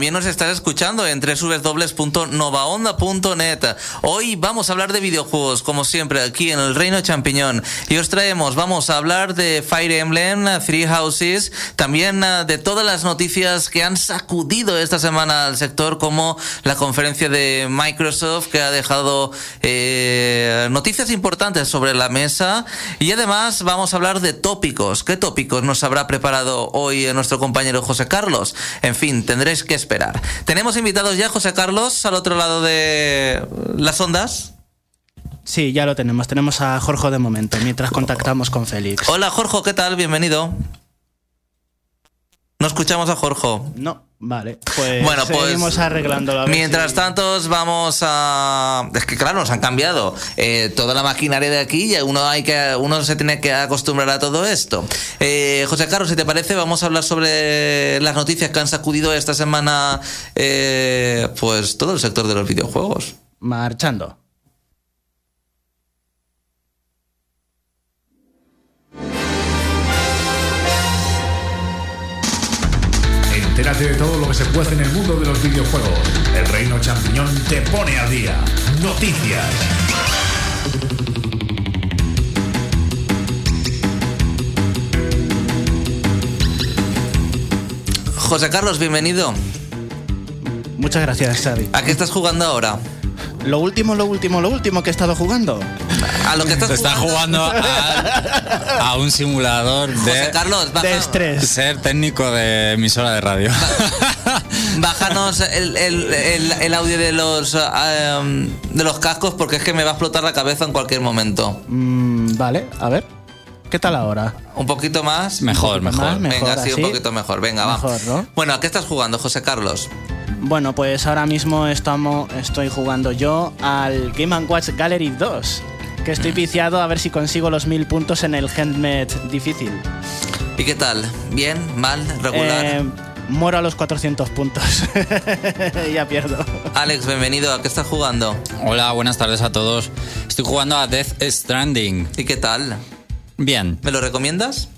También nos estás escuchando en www.novaonda.net. Hoy vamos a hablar de videojuegos, como siempre, aquí en el Reino Champiñón. Y os traemos, vamos a hablar de Fire Emblem, Three Houses, también eh, de todas las noticias que han sacudido esta semana al sector, como la conferencia de Microsoft, que ha dejado eh, noticias importantes sobre la mesa. Y además vamos a hablar de tópicos. ¿Qué tópicos nos habrá preparado hoy nuestro compañero José Carlos? En fin, tendréis que esperar. Tenemos invitados ya, José Carlos, al otro lado de las ondas. Sí, ya lo tenemos. Tenemos a Jorge de momento, mientras contactamos con Félix. Hola, Jorge, ¿qué tal? Bienvenido. No escuchamos a Jorge. No, vale. Pues, bueno, pues seguimos arreglando la Mientras tanto, vamos a. Es que claro, nos han cambiado eh, toda la maquinaria de aquí y uno, hay que, uno se tiene que acostumbrar a todo esto. Eh, José Carlos, si te parece, vamos a hablar sobre las noticias que han sacudido esta semana, eh, pues todo el sector de los videojuegos. Marchando. Entérate de todo lo que se puede en el mundo de los videojuegos. El Reino Champiñón te pone al día. Noticias. José Carlos, bienvenido. Muchas gracias, Xavi. ¿A qué estás jugando ahora? Lo último, lo último, lo último que he estado jugando. A lo que estás Está jugando a, a un simulador José de, Carlos, De estrés. ser técnico de emisora de radio. bájanos el, el- el- el audio de los, em, de los cascos porque es que me va a explotar la cabeza en cualquier momento. Mm, vale, a ver. ¿Qué tal ahora? Un poquito más. Mejor, mejor. más, Venga, sí, un así. poquito mejor. Venga, va. Mejor, ¿no? Bueno, ¿a qué estás jugando, José Carlos? Bueno, pues ahora mismo estamos, estoy jugando yo al Game Watch Gallery 2. Que estoy viciado a ver si consigo los mil puntos en el handmade difícil. ¿Y qué tal? ¿Bien? ¿Mal? ¿Regular? Eh, muero a los 400 puntos. ya pierdo. Alex, bienvenido. ¿A qué estás jugando? Hola, buenas tardes a todos. Estoy jugando a Death Stranding. ¿Y qué tal? Bien, ¿Me lo recomiendas?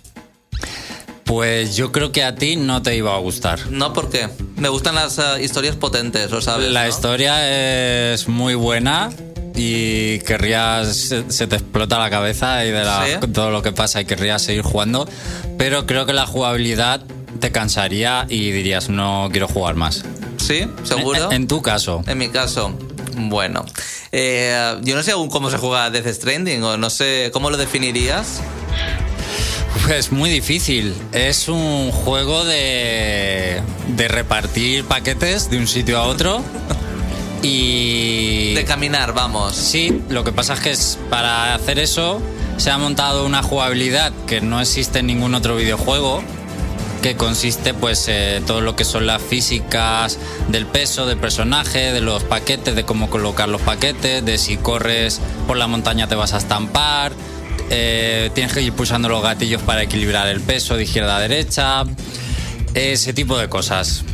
pues yo creo que a ti no te iba a gustar. No, ¿por qué? Me gustan las ah, historias potentes, lo sabes. La ¿no? historia es muy buena y querrías, se, se te explota la cabeza y de la- ¿Sí? todo lo que pasa y querrías seguir jugando, pero creo que la jugabilidad te cansaría y dirías no quiero jugar más. ¿Sí? ¿Seguro? En, en tu caso. En mi caso, bueno. Eh, yo no sé aún cómo se juega Death Stranding o no sé cómo lo definirías. Pues muy difícil. Es un juego de, de repartir paquetes de un sitio a otro. Y... De caminar, vamos. Sí, lo que pasa es que es- para hacer eso se ha montado una jugabilidad que no existe en ningún otro videojuego, que consiste pues eh, todo lo que son las físicas del peso del personaje, de los paquetes, de cómo colocar los paquetes, de si corres por la montaña te vas a estampar, eh, tienes que ir pulsando los gatillos para equilibrar el peso de izquierda a derecha, ese tipo de cosas.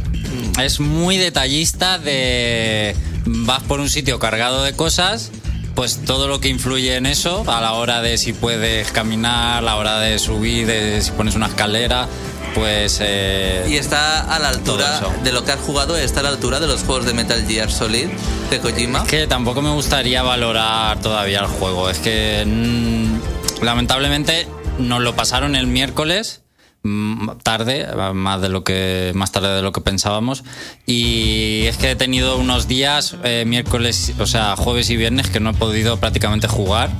Es muy detallista de vas por un sitio cargado de cosas, pues todo lo que influye en eso a la hora de si puedes caminar, a la hora de subir, de si pones una escalera, pues eh, Y está a la altura de lo que has jugado, está a la altura de los juegos de Metal Gear Solid de Kojima. Es que tampoco me gustaría valorar todavía el juego. Es que mm, lamentablemente nos lo pasaron el miércoles mm, tarde, más de lo que más tarde de lo que pensábamos y es que he tenido unos días eh, miércoles, o sea, jueves y viernes que no he podido prácticamente jugar.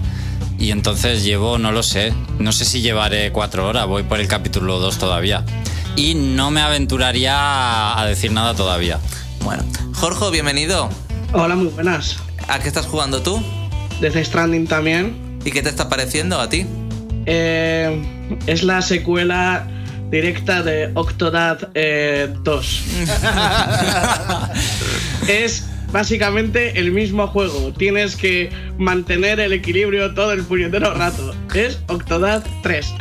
Y entonces llevo, no lo sé, no sé si llevaré cuatro horas, voy por el capítulo 2 todavía. Y no me aventuraría a- a decir nada todavía. Bueno, Jorge, bienvenido. Hola, muy buenas. ¿A qué estás jugando tú? Desde Stranding también. ¿Y qué te está pareciendo a ti? Eh, es la secuela directa de Octodad eh, 2. es básicamente el mismo juego. Tienes que mantener el equilibrio todo el puñetero rato. Es Octodad 3.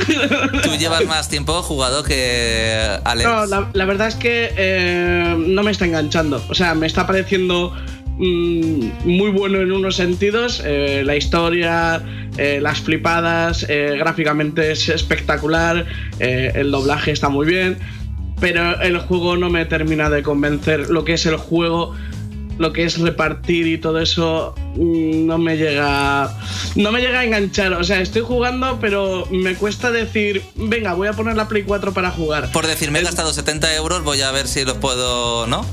Tú llevas más tiempo jugado que Alex. No, la, la verdad es que eh, no me está enganchando. O sea, me está pareciendo muy bueno en unos sentidos. eh, la historia, eh, las flipadas, eh, gráficamente es espectacular, el doblaje está muy bien. pero el juego no me termina de convencer. Lo que es el juego, lo que es repartir y todo eso, mm, no me llega. No me llega a enganchar. O sea, estoy jugando, pero me cuesta decir, venga, voy a poner la Play 4 para jugar. Por decir, me he gastado 70 euros, voy a ver si los puedo. ¿No?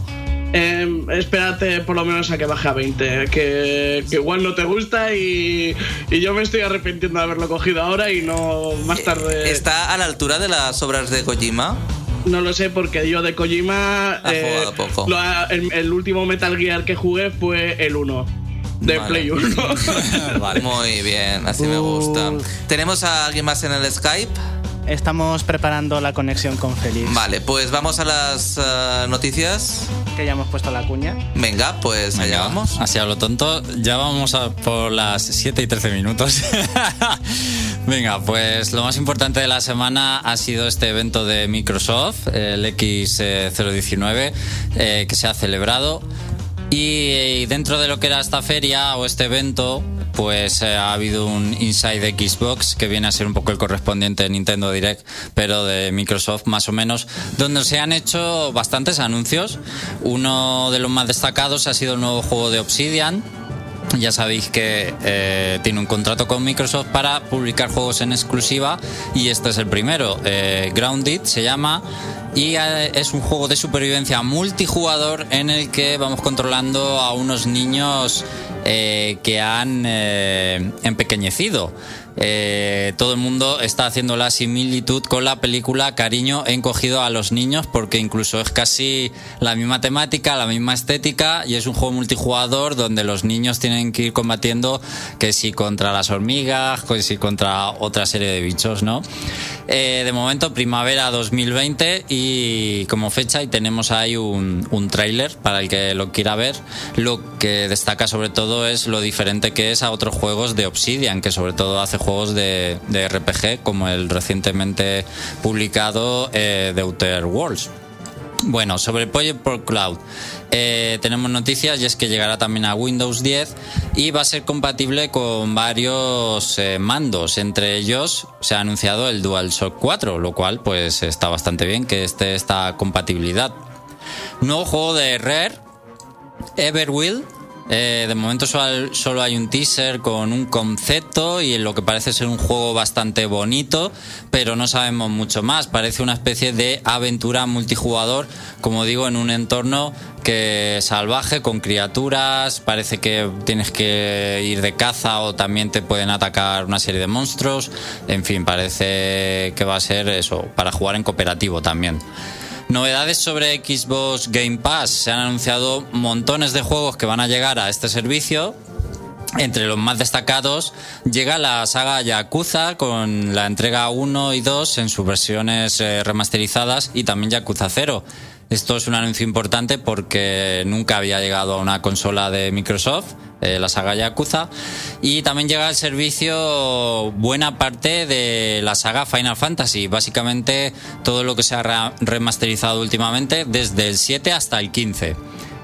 Eh, espérate por lo menos a que baje a 20, que, que igual no te gusta y, y, yo me estoy arrepintiendo de haberlo cogido ahora y no más tarde. ¿Está a la altura de las obras de Kojima? No lo sé porque yo de Kojima eh, poco. Lo, el, el, último Metal Gear que jugué fue el 1 de Vale. Play 1. vale. Muy bien, así me gusta. ¿Tenemos a alguien más en el Skype? Estamos preparando la conexión con Félix. Vale, pues vamos a las uh, noticias. Que ya hemos puesto la cuña. Venga, pues allá Venga, vamos. Así a lo tonto, ya vamos a por las 7 y 13 minutos. Venga, pues lo más importante de la semana ha sido este evento de Microsoft, el X019, eh, que se ha celebrado. Y, y dentro de lo que era esta feria o este evento, pues eh, ha habido un Inside Xbox que viene a ser un poco el correspondiente de Nintendo Direct, pero de Microsoft más o menos, donde se han hecho bastantes anuncios. Uno de los más destacados ha sido el nuevo juego de Obsidian. Ya sabéis que eh, tiene un contrato con Microsoft para publicar juegos en exclusiva y este es el primero. Eh, Grounded se llama y eh, es un juego de supervivencia multijugador en el que vamos controlando a unos niños que han empequeñecido. Eh, todo el mundo está haciendo la similitud con la película Cariño encogido a los niños porque incluso es casi la misma temática, la misma estética y es un juego multijugador donde los niños tienen que ir combatiendo que si contra las hormigas, que si contra otra serie de bichos, ¿no? Eh, de momento primavera 2020 y como fecha y tenemos ahí un, un para el que lo quiera ver. Lo que destaca sobre todo es lo diferente que es a otros juegos de Obsidian, que sobre todo hace juegos de, de RPG como el recientemente publicado eh, The Outer Worlds. Bueno, sobre Project por Cloud eh, tenemos noticias y es que llegará también a Windows 10 y va a ser compatible con varios eh, mandos. Entre ellos se ha anunciado el DualShock 4, lo cual pues está bastante bien que esté esta compatibilidad. Nuevo juego de Rare, Everwill. Eh, de momento solo, hay un teaser con un concepto y lo que parece ser un juego bastante bonito, pero no sabemos mucho más. Parece una especie de aventura multijugador, como digo, en un entorno que salvaje con criaturas. Parece que tienes que ir de caza o también te pueden atacar una serie de monstruos. En fin, parece que va a ser eso para jugar en cooperativo también. Novedades sobre Xbox Game Pass. Se han anunciado montones de juegos que van a llegar a este servicio. Entre los más destacados llega la saga Yakuza con la entrega 1 y 2 en sus versiones eh, remasterizadas y también Yakuza 0. Esto es un anuncio importante porque nunca había llegado a una consola de Microsoft, eh, la saga Yakuza, y también llega al servicio buena parte de la saga Final Fantasy, básicamente todo lo que se ha re- remasterizado últimamente desde el 7 hasta el 15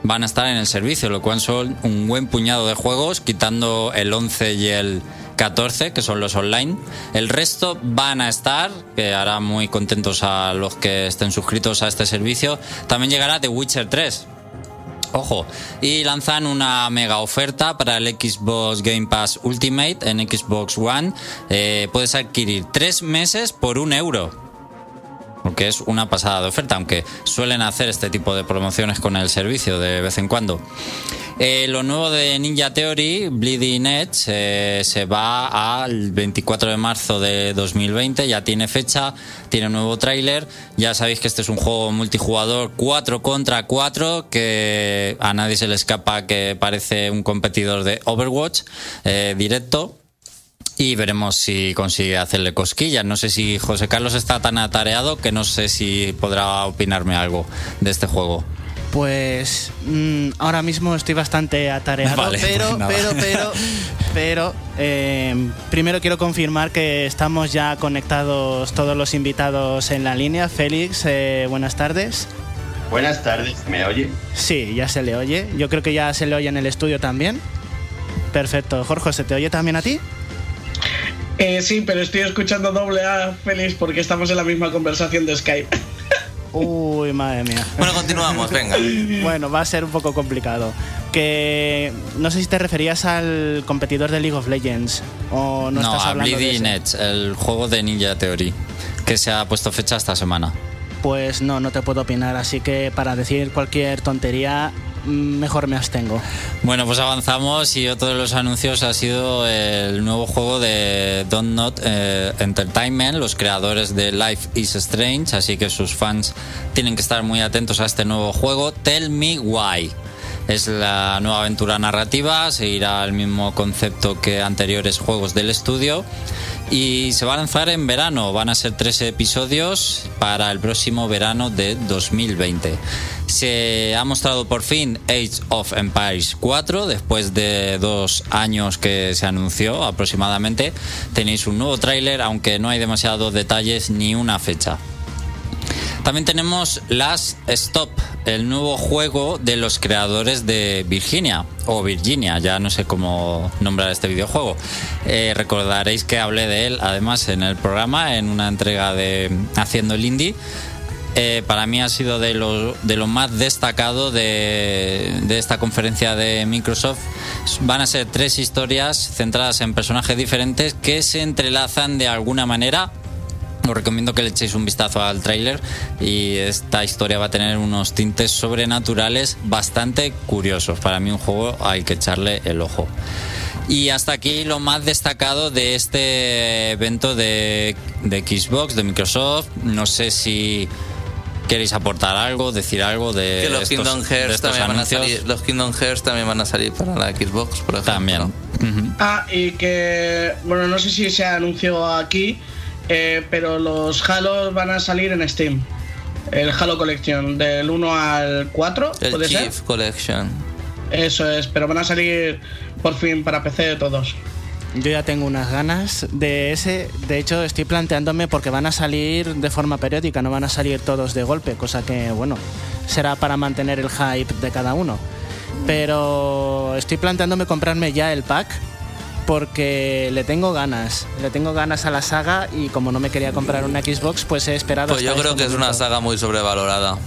van a estar en el servicio, lo cual son un buen puñado de juegos, quitando el 11 y el 14, que son los online. El resto van a estar, que hará muy contentos a los que estén suscritos a este servicio. También llegará The Witcher 3. Ojo, y lanzan una mega oferta para el Xbox Game Pass Ultimate en Xbox One. Eh, puedes adquirir tres meses por un euro porque es una pasada de oferta, aunque suelen hacer este tipo de promociones con el servicio de vez en cuando. Eh, lo nuevo de Ninja Theory, Bleeding Edge, eh, se va al 24 de marzo de 2020, ya tiene fecha, tiene nuevo tráiler. Ya sabéis que este es un juego multijugador 4 contra 4, que a nadie se le escapa que parece un competidor de Overwatch eh, directo y veremos si consigue hacerle cosquillas. No sé si José Carlos está tan atareado que no sé si podrá opinarme algo de este juego. Pues mm, ahora mismo estoy bastante atareado, Vale, pero, pues nada. pero, pero, pero, eh, primero quiero confirmar que estamos ya conectados todos los invitados en la línea. Félix, eh, buenas tardes. Buenas tardes, ¿me oye? Sí, ya se le oye. Yo creo que ya se le oye en el estudio también. Perfecto. Jorge, ¿se te oye también a ti? Eh, sí, pero estoy escuchando doble A, Félix, porque estamos en la misma conversación de Skype. Uy, madre mía. Bueno, continuamos, venga. Bueno, va a ser un poco complicado. Que no sé si te referías al competidor de League of Legends o no, No, estás a hablando de Bleeding ese. Edge, el juego de Ninja Theory, que se ha puesto fecha esta semana. Pues no, no te puedo opinar, así que para decir cualquier tontería mejor me abstengo. Bueno, pues avanzamos y otro de los anuncios ha sido el nuevo juego de Don't Not eh, Entertainment, los creadores de Life is Strange, así que sus fans tienen que estar muy atentos a este nuevo juego, Tell Me Why. Es la nueva aventura narrativa, seguirá el mismo concepto que anteriores juegos del estudio y se va a lanzar en verano. Van a ser tres episodios para el próximo verano de 2020. Se ha mostrado por fin Age of Empires 4 después de dos años que se anunció aproximadamente. Tenéis un nuevo tráiler, aunque no hay demasiados detalles ni una fecha. También tenemos Last Stop, el nuevo juego de los creadores de Virginia, o Virginia, ya no sé cómo nombrar este videojuego. Eh, recordaréis que hablé de él además en el programa, en una entrega de Haciendo el Indie. Eh, para mí ha sido de lo, más destacado de, de esta conferencia de Microsoft. Van a ser tres historias centradas en personajes diferentes que se entrelazan de alguna manera os recomiendo que le echéis un vistazo al tráiler y esta historia va a tener unos tintes sobrenaturales bastante curiosos. Para mí un juego hay que echarle el ojo. Y hasta aquí lo más destacado de este evento de, de Xbox, de Microsoft. No sé si queréis aportar algo, decir algo de Que los estos, Kingdom de Hearts estos también van a salir. Los Kingdom Hearts también van a salir para la Xbox, por ejemplo. También. Ah, y que, bueno, no sé si se anunció aquí, eh, pero los Halo van a salir en Steam. El Halo Collection, del 1 al 4, El ¿puede Chief ser? Collection. Eso es, pero van a salir por fin para PC de todos. Yo ya tengo unas ganas de ese. De hecho, estoy planteándome porque van a salir de forma periódica, no van a salir todos de golpe, cosa que, bueno, será para mantener el hype de cada uno. Pero estoy planteándome comprarme ya el pack porque le tengo ganas. Le tengo ganas a la saga y como no me quería comprar una Xbox, pues he esperado. Pues hasta yo creo este que es una saga muy sobrevalorada.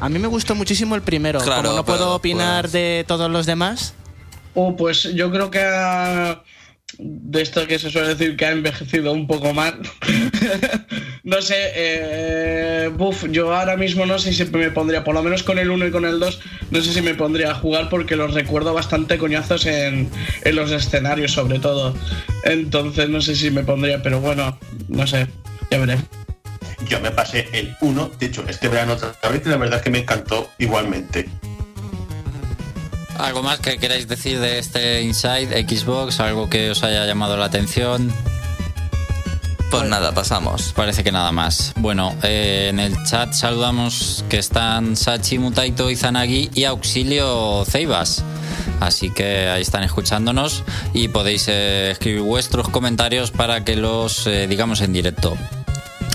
A mí me gustó muchísimo el primero. Claro, como no puedo opinar pues- de todos los demás. Oh, pues yo creo que ha- de esto que se suele decir que ha envejecido un poco mal. no sé, eh, buf, yo ahora mismo no sé si me pondría, por lo menos con el 1 y con el 2, no sé si me pondría a jugar porque los recuerdo bastante coñazos en, en los escenarios sobre todo. Entonces no sé si me pondría, pero bueno, no sé, ya veré. Yo me pasé el 1, de hecho, este verano otra vez y la verdad es que me encantó igualmente. ¿Algo más que queráis decir de este Inside Xbox? ¿Algo que os haya llamado la atención? Pues nada, pasamos. Parece que nada más. Bueno, eh, en el chat saludamos que están Sachi, Mutaito, Izanagi y Auxilio Ceibas. Así que ahí están escuchándonos y podéis eh, escribir vuestros comentarios para que los eh, digamos en directo.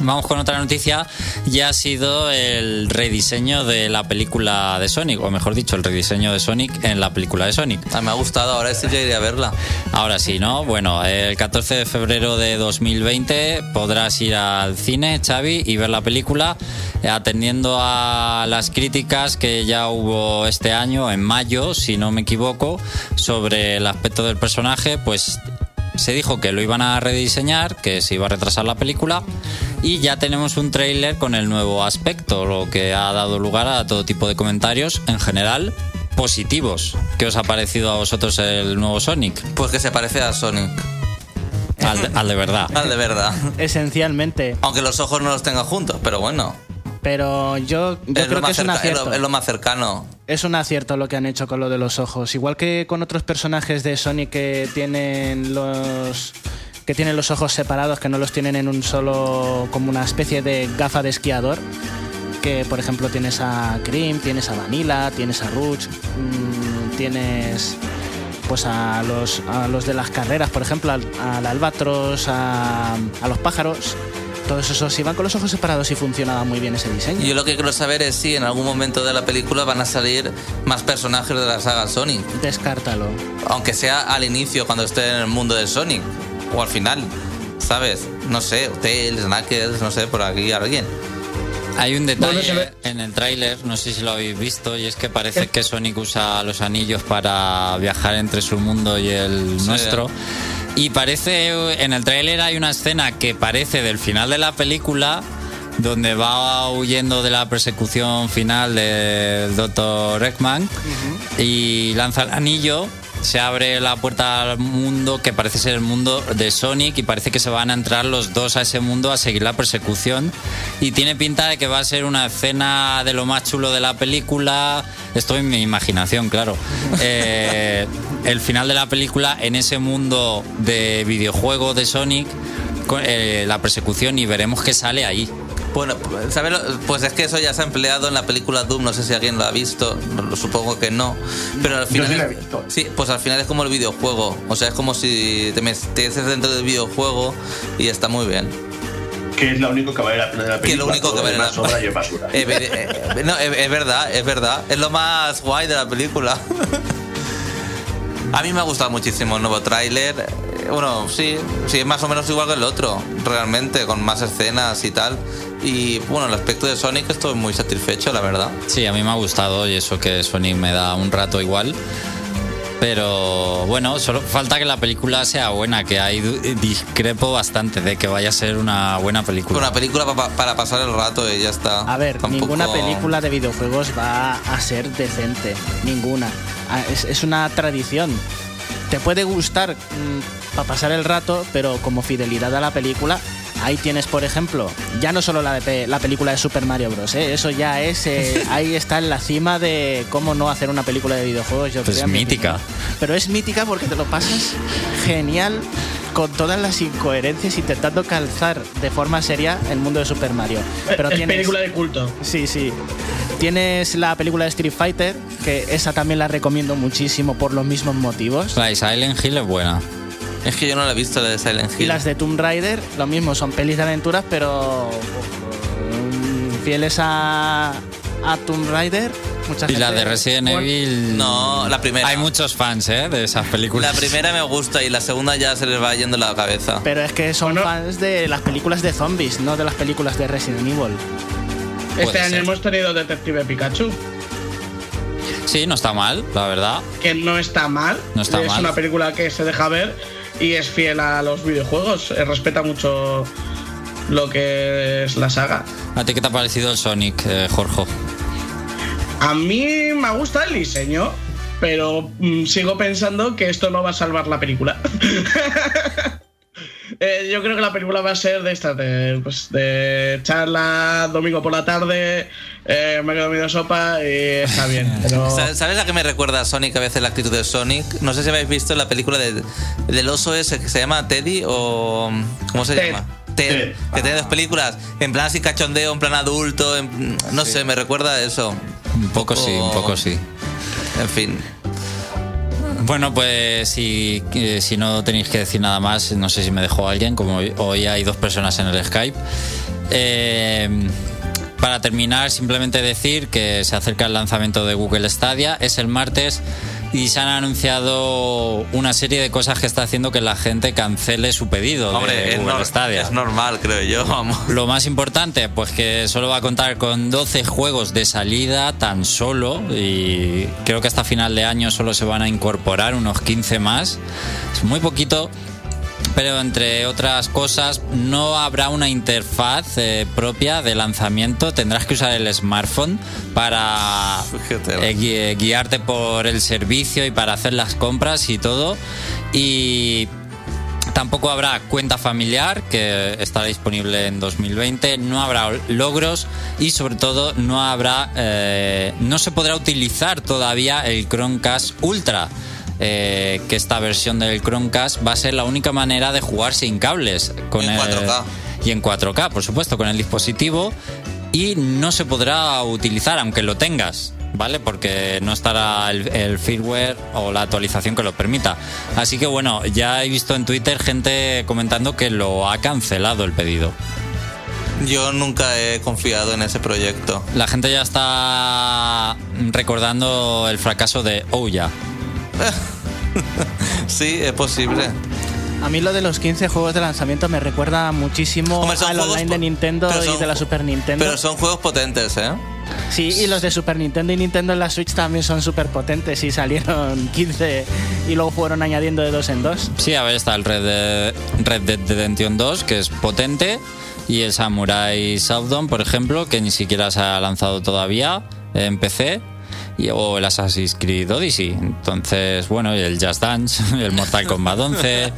Vamos con otra noticia. Ya ha sido el rediseño de la película de Sonic, o mejor dicho, el rediseño de Sonic en la película de Sonic. Ah, me ha gustado, ahora sí yo iré a verla. Ahora sí, ¿no? Bueno, el 14 de febrero de 2020 podrás ir al cine, Xavi, y ver la película, eh, atendiendo a las críticas que ya hubo este año, en mayo, si no me equivoco, sobre el aspecto del personaje, pues se dijo que lo iban a rediseñar, que se iba a retrasar la película y ya tenemos un tráiler con el nuevo aspecto, lo que ha dado lugar a todo tipo de comentarios en general positivos. ¿Qué os ha parecido a vosotros el nuevo Sonic? Pues que se parece a Sonic. Al de, al de verdad. Al de verdad. Esencialmente. Aunque los ojos no los tenga juntos, pero bueno. Pero yo, yo es, creo que es un es acierto. lo- es lo más cercano. Es un acierto lo que han hecho con lo de los ojos. Igual que con otros personajes de Sonic que tienen los que tienen los ojos separados, que no los tienen en un solo como una especie de gafa de esquiador. Que por ejemplo tienes a Cream, tienes a Vanilla, tienes a Rouge, mm, tienes pues a los, a los de las carreras, por ejemplo, al, al albatros, a, a los pájaros. Todos esos iban con los ojos separados y funcionaba muy bien ese diseño. Yo lo que quiero saber es si en algún momento de la película van a salir más personajes de la saga Sonic. Descártalo. Aunque sea al inicio, cuando esté en el mundo de Sonic. O al final, ¿sabes? No sé, Tails, Knuckles, no sé, por aquí alguien. Hay un detalle Bueno, se ve- en el tráiler, no sé si lo habéis visto, y es que parece que Sonic usa los anillos para viajar entre su mundo y el Sí. nuestro. Y parece, en el tráiler hay una escena que parece del final de la película, donde va huyendo de la persecución final del Dr. Eggman y lanza el anillo. Se abre la puerta al mundo que parece ser el mundo de Sonic y parece que se van a entrar los dos a ese mundo a seguir la persecución. Y tiene pinta de que va a ser una escena de lo más chulo de la película. Esto en mi imaginación, claro. Eh, el final de la película en ese mundo de videojuego de Sonic, eh, la persecución y veremos qué sale ahí. Bueno, ¿sabes? lo- Pues es que eso ya se ha empleado en la película Doom, no sé si alguien lo ha visto, supongo que no. Pero al final. sí la he es- visto. Sí, pues al final es como el videojuego. O sea, es como si te metes dentro del videojuego y está muy bien. Que es lo único que vale la pena de la Que película. lo único todo que vale la y es basura. Eh, eh, eh, no, es, es verdad, es verdad. Es lo más guay de la película. A mí me ha gustado muchísimo el nuevo tráiler. Eh, Bueno, sí, sí, es más o menos igual que el otro, realmente, con más escenas y tal. Y bueno, el aspecto de Sonic estoy muy satisfecho, la verdad. Sí, a mí me ha gustado y eso que Sonic me da un rato igual. Pero bueno, solo falta que la película sea buena, que ahí du- discrepo bastante de que vaya a ser una buena película. Una película pa- pa- para pasar el rato y ya está. A ver, Tampoco- ninguna película de videojuegos va a ser decente. Ninguna. Ah, Es, es una tradición. Te puede gustar para pasar el rato, pero como fidelidad a la película, ahí tienes, por ejemplo, ya no solo la, de pe- la película de Super Mario Bros. ¿eh? Eso ya es. eh, ahí está en la cima de cómo no hacer una película de videojuegos. Yo Pues creo, mi mítica. Pero es mítica porque te lo pasas genial con todas las incoherencias intentando calzar de forma seria el mundo de Super Mario. Pero es tienes- película de culto. Sí, sí. Tienes la película de Street Fighter, que esa también la recomiendo muchísimo por los mismos motivos. La Silent Hill es buena. Es que yo no la he visto, la de Silent Hill. Y las de Tomb Raider, lo mismo, son pelis de aventuras, pero mm, fieles a, a Tomb Raider. Mucha Y la gente- de Resident Evil. No, la primera. Hay muchos fans, ¿eh? De esas películas. La primera me gusta y la segunda ya se les va yendo la cabeza. Pero es que son Bueno. fans de las películas de zombies, no de las películas de Resident Evil. Este Puede año ser. hemos tenido Detective Pikachu, Sí, no está mal, la verdad. que no está mal. No está es mal. una película que se deja ver y es fiel a los videojuegos. eh, respeta mucho lo que es la saga. ¿A ti qué te ha parecido el Sonic, eh, Jorge? A mí me gusta el diseño, pero mm, sigo pensando que esto no va a salvar la película. Eh, yo creo que la película va a ser de estas, de, pues, de charla domingo por la tarde, eh, me he comido sopa y está bien. Pero ¿Sabes a qué me recuerda a Sonic a veces la actitud de Sonic? No sé si habéis visto la película de- del oso ese que se llama Teddy o... ¿Cómo se Ted. llama? Ted. Ted. Que tiene dos películas, en plan así cachondeo, en plan adulto, en- no sé, me recuerda a eso. Un poco sí, un poco sí. En fin. Bueno, pues si, eh, si no tenéis que decir nada más, no sé si me dejó alguien, como hoy- hoy hay dos personas en el Skype. Eh, para terminar, simplemente decir que se acerca el lanzamiento de Google Stadia, es el martes y se han anunciado una serie de cosas que está haciendo que la gente cancele su pedido Hombre, de es, Google nor- Stadia. es normal, creo yo, vamos. Lo más importante, pues que solo va a contar con 12 juegos de salida tan solo y creo que hasta final de año solo se van a incorporar unos 15 más. Es muy poquito, pero entre otras cosas no habrá una interfaz eh, propia de lanzamiento, tendrás que usar el smartphone para eh, gui- guiarte por el servicio y para hacer las compras y todo. Y Tampoco habrá cuenta familiar, que estará disponible en 2020. No habrá logros y, sobre todo, no habrá, eh, no se podrá utilizar todavía el Chromecast Ultra. Eh, que esta versión del Chromecast va a ser la única manera de jugar sin cables. Con Y en el- 4K. y en 4K, por supuesto, con el dispositivo. Y no se podrá utilizar, aunque lo tengas. ¿Vale? Porque no estará el, el firmware o la actualización que lo permita. Así que bueno, ya he visto en Twitter gente comentando que lo ha cancelado el pedido. Yo nunca he confiado en ese proyecto. La gente ya está recordando el fracaso de Ouya. Sí, es posible. A mí lo de los 15 juegos de lanzamiento me recuerda muchísimo Hombre, al online de Nintendo y son de la Super Nintendo. Pero son juegos potentes, ¿eh? Sí, y los de Super Nintendo y Nintendo en la Switch también son súper potentes y salieron 15 y luego fueron añadiendo de dos en dos. Sí, a ver, está el Red, de- Red Dead Redemption 2, que es potente, y el Samurai Shodown, por ejemplo, que ni siquiera se ha lanzado todavía en PC, y, o el Assassin's Creed Odyssey. Entonces, bueno, y el Just Dance, el Mortal Kombat 11,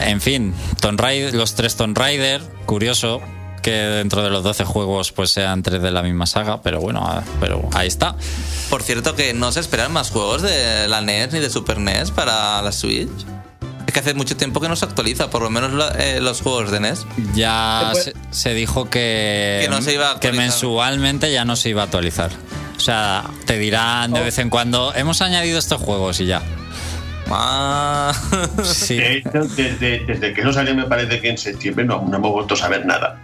en fin, Tomb Raider, los tres Tomb Raider, curioso que dentro de los 12 juegos pues sean tres de la misma saga, pero bueno, ah, pero ahí está. Por cierto, que no se esperan más juegos de la NES ni de Super NES para la Switch. Es que hace mucho tiempo que no se actualiza, por lo menos la- eh, los juegos de NES. Ya Se se, se dijo que, Que no se iba a que actualizar. mensualmente ya no se iba a actualizar. O sea, te dirán de Oh. vez en cuando, hemos añadido estos juegos y ya. Ah. Sí. De hecho, desde, desde que eso salió, me parece que en septiembre no, no hemos vuelto a saber nada.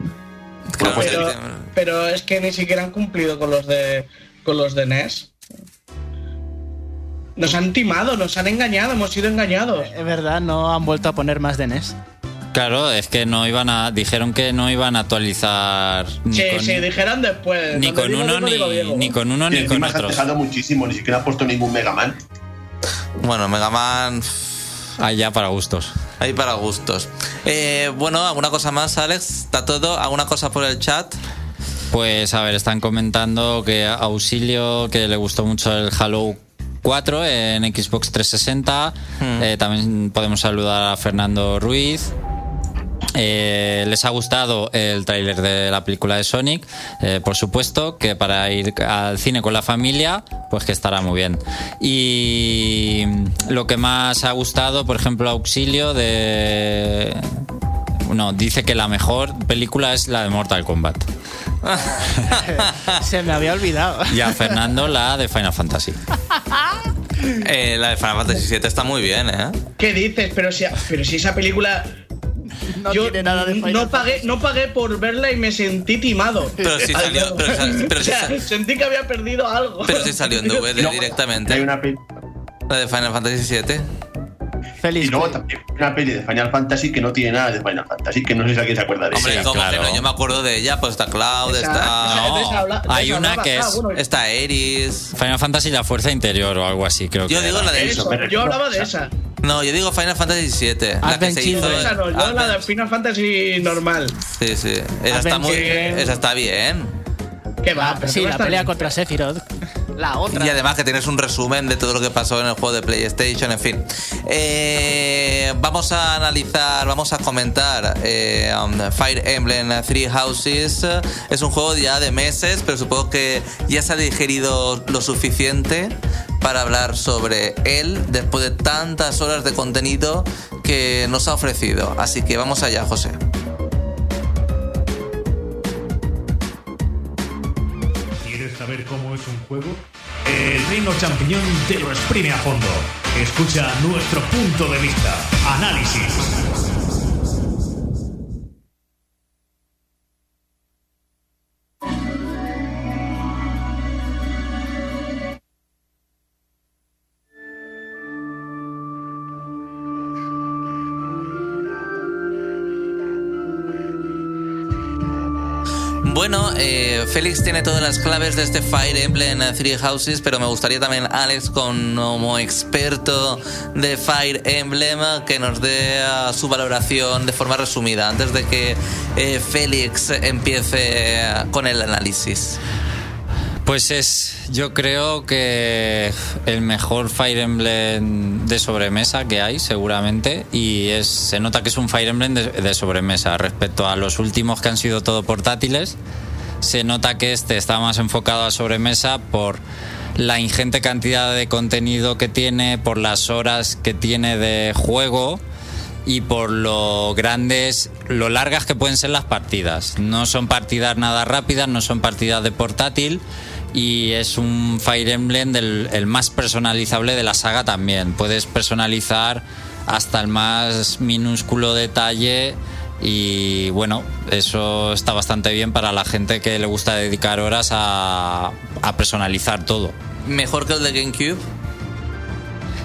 Claro, pues, Pero, pero es que ni siquiera han cumplido con los de con los de NES. Nos han timado, nos han engañado, hemos sido engañados. Es verdad, no han vuelto a poner más de NES. Claro, es que no iban a. Dijeron que no iban a actualizar ni Sí, con, sí, dijeron después. ni con digo uno ni, digo Diego. ni con uno ni con otros. dejado muchísimo, ni siquiera ha puesto ningún Mega Man. Bueno, Mega Man. Allá para gustos. Ahí para gustos. Eh, bueno, ¿alguna cosa más, Alex? ¿Está todo? ¿Alguna cosa por el chat? Pues a ver, están comentando que Auxilio, que le gustó mucho el Halo 4 en Xbox 360. Hmm. Eh, también podemos saludar a Fernando Ruiz. Eh, les ha gustado el tráiler de la película de Sonic, Eh, por supuesto que para ir al cine con la familia, pues que estará muy bien. Y lo que más ha gustado, por ejemplo, Auxilio de no, dice que la mejor película es la de Mortal Kombat. Se me había olvidado. Y a Fernando la de Final Fantasy. Eh, la de Final Fantasy VII está muy bien, ¿eh? ¿Qué dices? Pero si, pero si esa película. No yo tiene nada de Final no pagué, no pagué por verla y me sentí timado. Pero sí salió- pero pero o sea, sa- sentí que había perdido algo. Pero sí salió en DVD No, directamente. Hay una, pe- La de Final Fantasy VII. y Feliz. luego también una peli de Final Fantasy que no tiene nada de Final Fantasy, que no sé si alguien se acuerda de Hombre, ella. ¿cómo que claro. no? Yo me acuerdo de ella, pues está Cloud, Esa- está. No, de esa habla- hay esa una hablaba. que Ah, es- bueno, Está Eris. Final Fantasy la fuerza interior o algo así, creo Yo que digo era. la de eso, me yo hablaba de esa. No, yo digo Final Fantasy VII. La que se hizo. Esa no, yo la de Final Fantasy normal. Sí, sí. Esa está, muy, esa está bien. ¿Qué va? pero sí, la pelea bien. contra Sephiroth. Y además que tienes un resumen de todo lo que pasó en el juego de PlayStation, en fin. Eh, vamos a analizar, vamos a comentar eh, um, Fire Emblem Three Houses. Es un juego ya de meses, pero supongo que ya se ha digerido lo suficiente para hablar sobre él después de tantas horas de contenido que nos ha ofrecido. Así que vamos allá, José. El Reino Champiñón te lo exprime a fondo. Escucha nuestro punto de vista. Análisis. Eh, Félix tiene todas las claves de este Fire Emblem Three Houses, pero me gustaría también Alex, como experto de Fire Emblem, que nos dé ah, su valoración de forma resumida, antes de que eh, Félix empiece con el análisis. Pues es, yo creo que el mejor Fire Emblem de sobremesa que hay, seguramente, y es, se nota que es un Fire Emblem de, de sobremesa respecto a los últimos que han sido todo portátiles. Se nota que este está más enfocado a sobremesa por la ingente cantidad de contenido que tiene, por las horas que tiene de juego y por lo grandes, lo largas que pueden ser las partidas. No son partidas nada rápidas, no son partidas de portátil y es un Fire Emblem del el más personalizable de la saga también. Puedes personalizar hasta el más minúsculo detalle y bueno, eso está bastante bien para la gente que le gusta dedicar horas a, a personalizar todo. ¿Mejor que el de GameCube?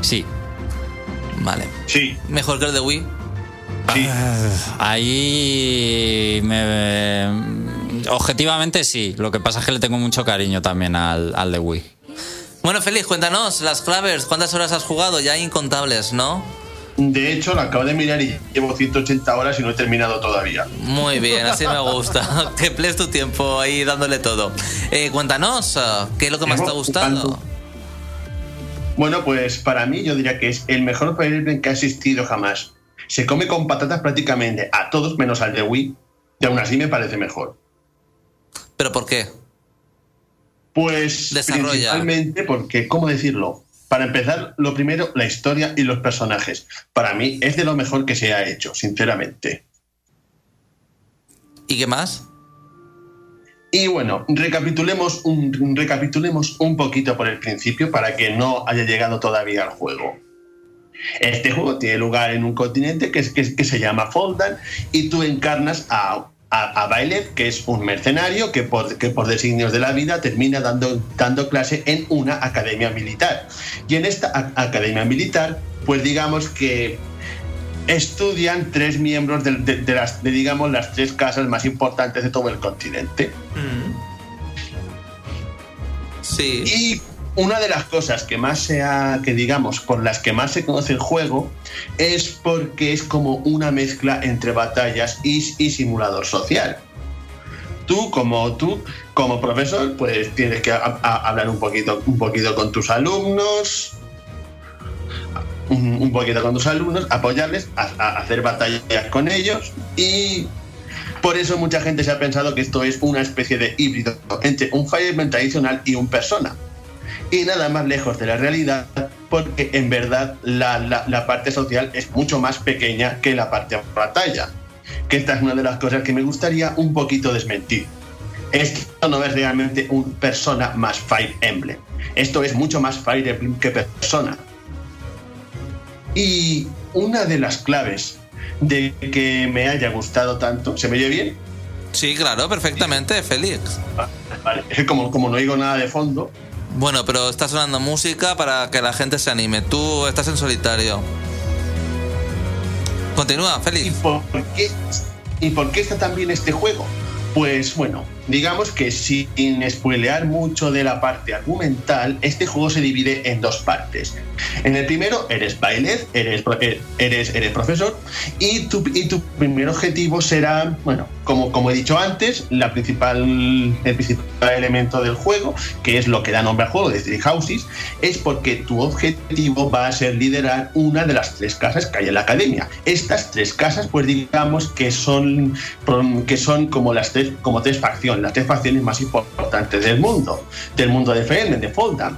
Sí, Vale. Sí, ¿Mejor que el de Wii? Sí. Ahí me- objetivamente sí. Lo que pasa es que le tengo mucho cariño también al, al de Wii. Bueno, Félix, cuéntanos, las Clavers, ¿cuántas horas has jugado? Ya incontables, ¿no? De hecho, lo acabo de mirar y llevo 180 horas y no he terminado todavía. Muy bien, así me gusta. que emplees tu tiempo ahí dándole todo. Eh, cuéntanos, ah, ¿qué es lo que más te ha gustado? Bueno, pues para mí yo diría que es el mejor Fire Emblem que ha existido jamás. Se come con patatas prácticamente a todos menos al de Wii, y aún así me parece mejor. ¿Pero por qué? Pues Desarrolla. principalmente porque, ¿cómo decirlo? Para empezar, lo primero, la historia y los personajes. Para mí es de lo mejor que se ha hecho, sinceramente. ¿Y qué más? Y bueno, recapitulemos un, recapitulemos un poquito por el principio para que no haya llegado todavía al juego. Este juego tiene lugar en un continente que, es- que, que se llama Foldan y tú encarnas a, a, a Byleth, que es un mercenario que por, que por designios de la vida termina dando, dando clase en una academia militar. Y en esta academia militar, pues digamos que estudian tres miembros de, de- de las, de, digamos, las tres casas más importantes de todo el continente. Sí. Y una de las cosas que más se ha, que digamos, por las que más se conoce el juego es porque es como una mezcla entre batallas y, simulador social. Tú como tú como profesor, pues tienes que hablar un poquito, un poquito con tus alumnos, un, poquito con tus alumnos, apoyarles, a, hacer batallas con ellos y por eso mucha gente se ha pensado que esto es una especie de híbrido entre un Fire Emblem tradicional y un Persona. Y nada más lejos de la realidad, porque en verdad la, la- la parte social es mucho más pequeña que la parte batalla. Que esta es una de las cosas que me gustaría un poquito desmentir. Esto no es realmente un Persona más Fire Emblem. Esto es mucho más Fire Emblem que Persona. Y una de las claves de que me haya gustado tanto, ¿se me oye bien? Sí, claro, perfectamente, Félix. Vale, es que como, como no oigo nada de fondo, Bueno, pero está sonando música para que la gente se anime. Tú estás en solitario. Continúa, ¿y Félix. por qué, ¿y por qué está tan bien este juego? Pues bueno, digamos que sin spoilear mucho de la parte argumental, este juego se divide en dos partes. En el primero eres bailet, eres, eh, eres, eres profesor, y tu, y tu primer objetivo será, bueno, como, como he dicho antes, la principal, el principal elemento del juego, que es lo que da nombre al juego de Three Houses, es porque tu objetivo va a ser liderar una de las tres casas que hay en la academia. Estas tres casas, pues digamos que son, que son como las tres, como tres facciones, las tres facciones más importantes del mundo, del mundo de Feyenoord, de Foldam.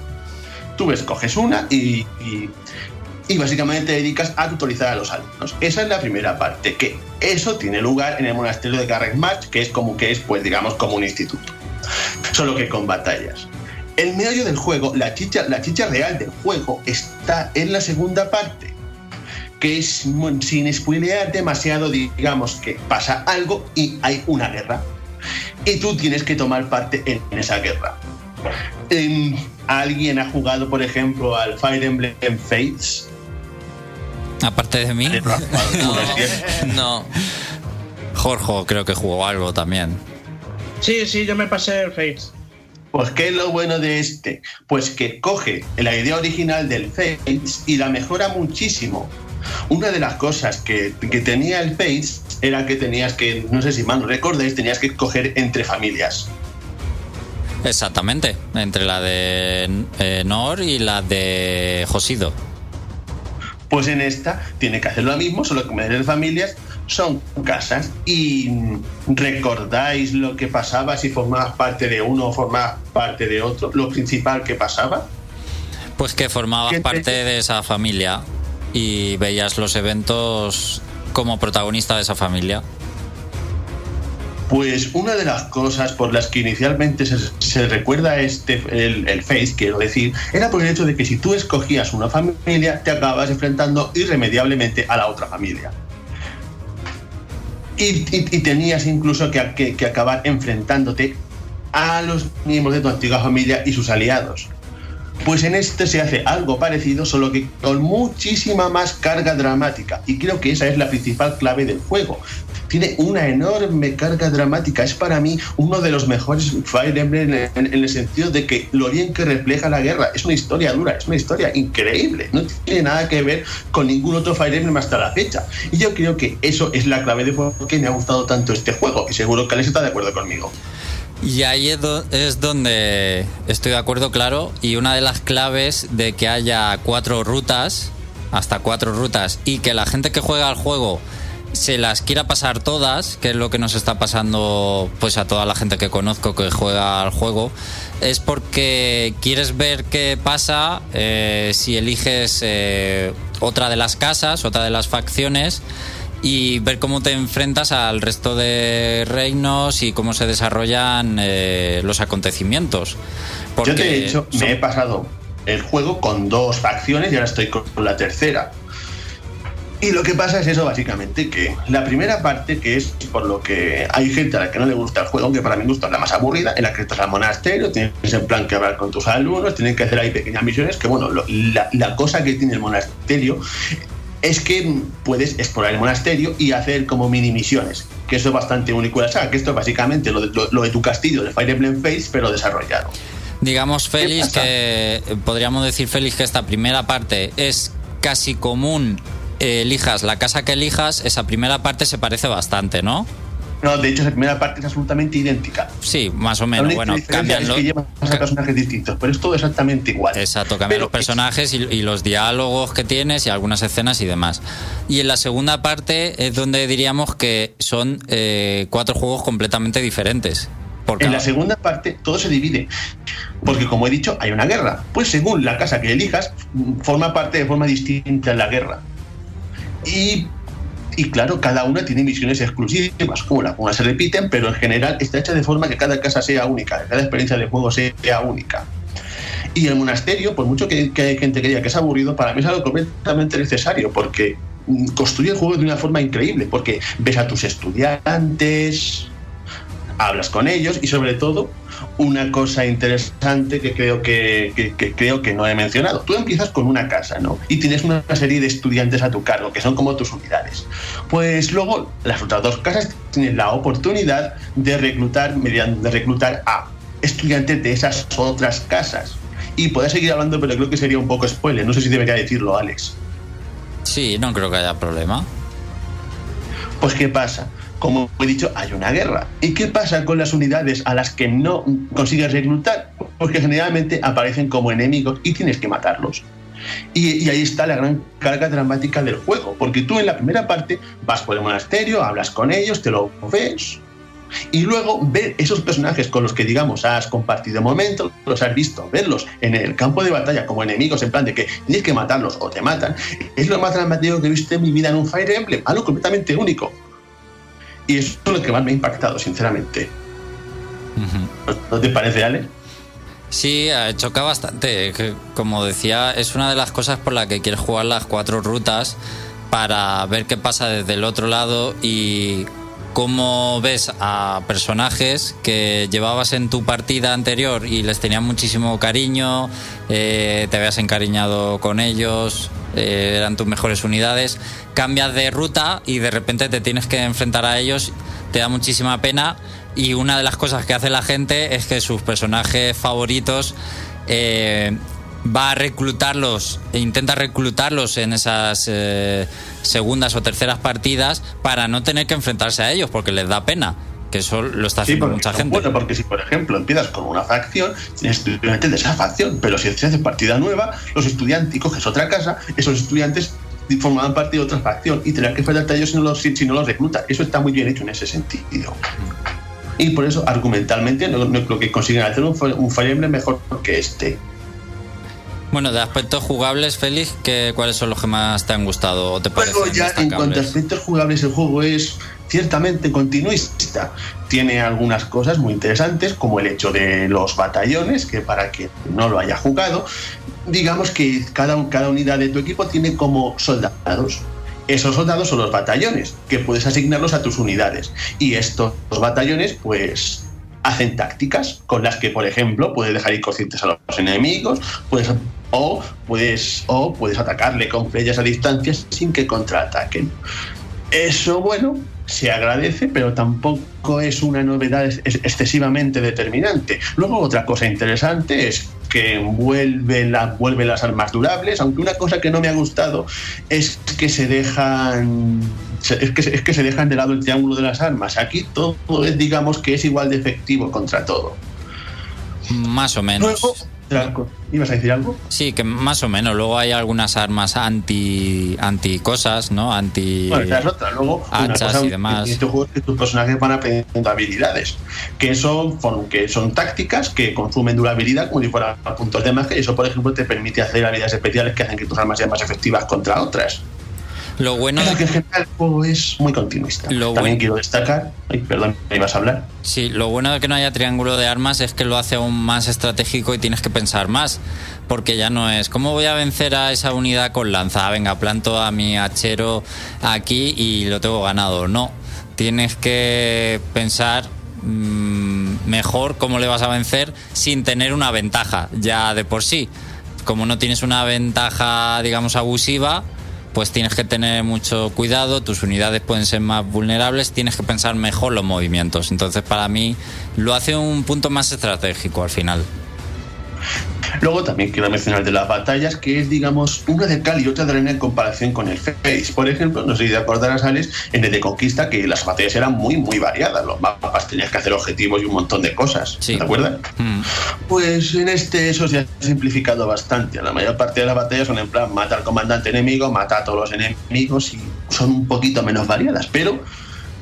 Tú escoges una y, y, y básicamente te dedicas a tutorizar a los alumnos. Esa es la primera parte, que eso tiene lugar en el monasterio de Garrett March, que es como que es, pues digamos, como un instituto. Solo que con batallas. El meollo del juego, la chicha, la chicha real del juego, está en la segunda parte. Que es sin spoilear demasiado, digamos que pasa algo y hay una guerra. Y tú tienes que tomar parte en, en esa guerra. Em, ¿Alguien ha jugado, por ejemplo, al Fire Emblem Fates? Aparte de mí, No. Jorge creo que jugó algo también. Sí, sí, yo me pasé el Fates. Pues ¿qué es lo bueno de este? Pues que coge la idea original del Fates y la mejora muchísimo. Una de las cosas que, que tenía el Fates era que tenías que, no sé si mal no recordáis, tenías que coger entre familias. Exactamente, entre la de eh, Nor y la de Josido. Pues en esta tiene que hacer lo mismo, solo que en vez de familias son casas. ¿Y mm, recordáis lo que pasaba si formabas parte de uno o formabas parte de otro? Lo principal que pasaba. Pues que formabas ¿Qué te- parte de esa familia y veías los eventos como protagonista de esa familia. Pues una de las cosas por las que inicialmente se, recuerda este el, Face, quiero decir, era por el hecho de que si tú escogías una familia, te acabas enfrentando irremediablemente a la otra familia. Y, tenías incluso que acabar enfrentándote a los miembros de tu antigua familia y sus aliados. Pues en este se hace algo parecido, solo que con muchísima más carga dramática. Y creo que esa es la principal clave del juego tiene una enorme carga dramática. Es para mí uno de los mejores Fire Emblem en, el sentido de que lo bien que refleja la guerra. Es una historia dura, es una historia increíble. No tiene nada que ver con ningún otro Fire Emblem hasta la fecha. Y yo creo que eso es la clave de por qué me ha gustado tanto este juego. Y seguro que Alex está de acuerdo conmigo. Y ahí es donde estoy de acuerdo, claro. Y una de las claves de que haya cuatro rutas, hasta cuatro rutas, y que la gente que juega al juego se las quiera pasar todas, que es lo que nos está pasando pues a toda la gente que conozco que juega al juego, es porque quieres ver qué pasa eh, si eliges eh, otra de las casas, otra de las facciones y ver cómo te enfrentas al resto de reinos y cómo se desarrollan eh, los acontecimientos. Porque Yo de hecho me he pasado el juego con dos facciones y ahora estoy con la tercera. Y lo que pasa es eso, básicamente, que la primera parte, que es por lo que hay gente a la que no le gusta el juego, aunque para mí me gusta la más aburrida, en la que estás al monasterio, tienes en plan que hablar con tus alumnos, tienes que hacer ahí pequeñas misiones, que bueno, la, cosa que tiene el monasterio es que puedes explorar el monasterio y hacer como mini misiones, que eso es bastante único de la saga, que esto es básicamente lo de, tu castillo de Fire Emblem Face, pero desarrollado. Digamos, Félix, que podríamos decir, Félix, que esta primera parte es casi común elijas la casa que elijas, esa primera parte se parece bastante, ¿no? No, de hecho, esa primera parte es absolutamente idéntica. Sí, más o menos. Bueno, cambian los. personajes distintos, pero es todo exactamente igual. Exacto, cambian los personajes y, los diálogos que tienes y algunas escenas y demás. Y en la segunda parte es donde diríamos que son eh, cuatro juegos completamente diferentes. En la segunda parte todo se divide, porque como he dicho, hay una guerra. Pues según la casa que elijas, forma parte de forma distinta en la guerra. Y, claro, cada una tiene misiones exclusivas, como las se repiten, pero en general está hecha de forma que cada casa sea única, cada experiencia de juego sea única. Y el monasterio, por mucho que, hay gente que diga que es aburrido, para mí es algo completamente necesario, porque construye el juego de una forma increíble, porque ves a tus estudiantes, hablas con ellos y sobre todo una cosa interesante que creo que, creo que no he mencionado. Tú empiezas con una casa, ¿no? Y tienes una serie de estudiantes a tu cargo, que son como tus unidades. Pues luego, las otras dos casas tienen la oportunidad de reclutar, de reclutar a estudiantes de esas otras casas. Y puedes seguir hablando, pero creo que sería un poco spoiler. No sé si debería decirlo, Alex. Sí, no creo que haya problema. Pues, ¿qué pasa? Como he dicho, hay una guerra. ¿Y qué pasa con las unidades a las que no consigues reclutar? Porque generalmente aparecen como enemigos y tienes que matarlos. Y, ahí está la gran carga dramática del juego, porque tú en la primera parte vas por el monasterio, hablas con ellos, te lo ves, y luego ver esos personajes con los que, digamos, has compartido momentos, los has visto, verlos en el campo de batalla como enemigos, en plan de que tienes que matarlos o te matan, es lo más dramático que he visto en mi vida en un Fire Emblem, algo completamente único. Y eso es lo que más me ha impactado, sinceramente. ¿No te parece, Ale? Sí, choca bastante. Como decía, es una de las cosas por las que quieres jugar las cuatro rutas para ver qué pasa desde el otro lado y cómo ves a personajes que llevabas en tu partida anterior y les tenías muchísimo cariño, eh, te habías encariñado con ellos, eh, eran tus mejores unidades, cambias de ruta y de repente te tienes que enfrentar a ellos, te da muchísima pena y una de las cosas que hace la gente es que sus personajes favoritos eh, va a reclutarlos e intenta reclutarlos en esas eh, segundas o terceras partidas para no tener que enfrentarse a ellos porque les da pena que eso lo está haciendo mucha gente. Bueno, porque si por ejemplo empiezas con una facción, tienes estudiantes de esa facción, pero si haces partida nueva, los estudiantes coges otra casa, esos estudiantes formaban parte de otra facción y tendrás que enfrentarte a ellos si no los, si no los reclutas. Eso está muy bien hecho en ese sentido. Y por eso, argumentalmente, no, creo que consiguen hacer un, un Fire Emblem mejor que este. Bueno, de aspectos jugables, Félix, ¿qué, ¿cuáles son los que más te han gustado o te parecen bueno, ya en cuanto a aspectos jugables, el juego es ciertamente continuista. Tiene algunas cosas muy interesantes, como el hecho de los batallones, que para quien no lo haya jugado, digamos que cada, cada unidad de tu equipo tiene como soldados. Esos soldados son los batallones, que puedes asignarlos a tus unidades. Y estos batallones, pues hacen tácticas con las que, por ejemplo, puedes dejar inconscientes a los enemigos, puedes, o, puedes, o puedes atacarle con flechas a distancia sin que contraataquen. Eso, bueno, se agradece, pero tampoco es una novedad excesivamente determinante. Luego, otra cosa interesante es que vuelve, la, vuelve las armas durables, aunque una cosa que no me ha gustado es que se dejan es que, es que se dejan de lado el triángulo de las armas. Aquí todo es, digamos, que es igual de efectivo contra todo. Más o menos. ¿Ibas a decir algo? Sí, que más o menos. Luego hay algunas armas anti anti cosas, ¿no? Anti bueno, es otra. Luego, hachas y demás. En este juego que tus personajes van aprendiendo habilidades, que son, que son tácticas que consumen durabilidad como si fueran puntos de magia y eso, por ejemplo, te permite hacer habilidades especiales que hacen que tus armas sean más efectivas contra otras. Lo bueno es que en general el juego es muy continuista. También quiero destacar, ay, perdón, ¿me ibas a hablar? Sí, lo bueno de que no haya triángulo de armas es que lo hace aún más estratégico y tienes que pensar más, porque ya no es ¿cómo voy a vencer a esa unidad con lanza? Ah, venga, planto a mi hachero aquí y lo tengo ganado. No, tienes que pensar mmm, mejor cómo le vas a vencer sin tener una ventaja ya de por sí. Como no tienes una ventaja, digamos, abusiva, pues tienes que tener mucho cuidado, tus unidades pueden ser más vulnerables, tienes que pensar mejor los movimientos. Entonces, para mí, lo hace un punto más estratégico al final. Luego también quiero mencionar de las batallas, que es, digamos, una de cal y otra de arena en comparación con el Face. Por ejemplo, no sé si te acordarás, Alex, en el de Conquista, que las batallas eran muy, muy variadas. Los mapas tenías que hacer objetivos y un montón de cosas. ¿Te acuerdas? Mm. Pues en este eso se ha simplificado bastante. La mayor parte de las batallas son en plan mata al comandante enemigo, mata a todos los enemigos y son un poquito menos variadas, pero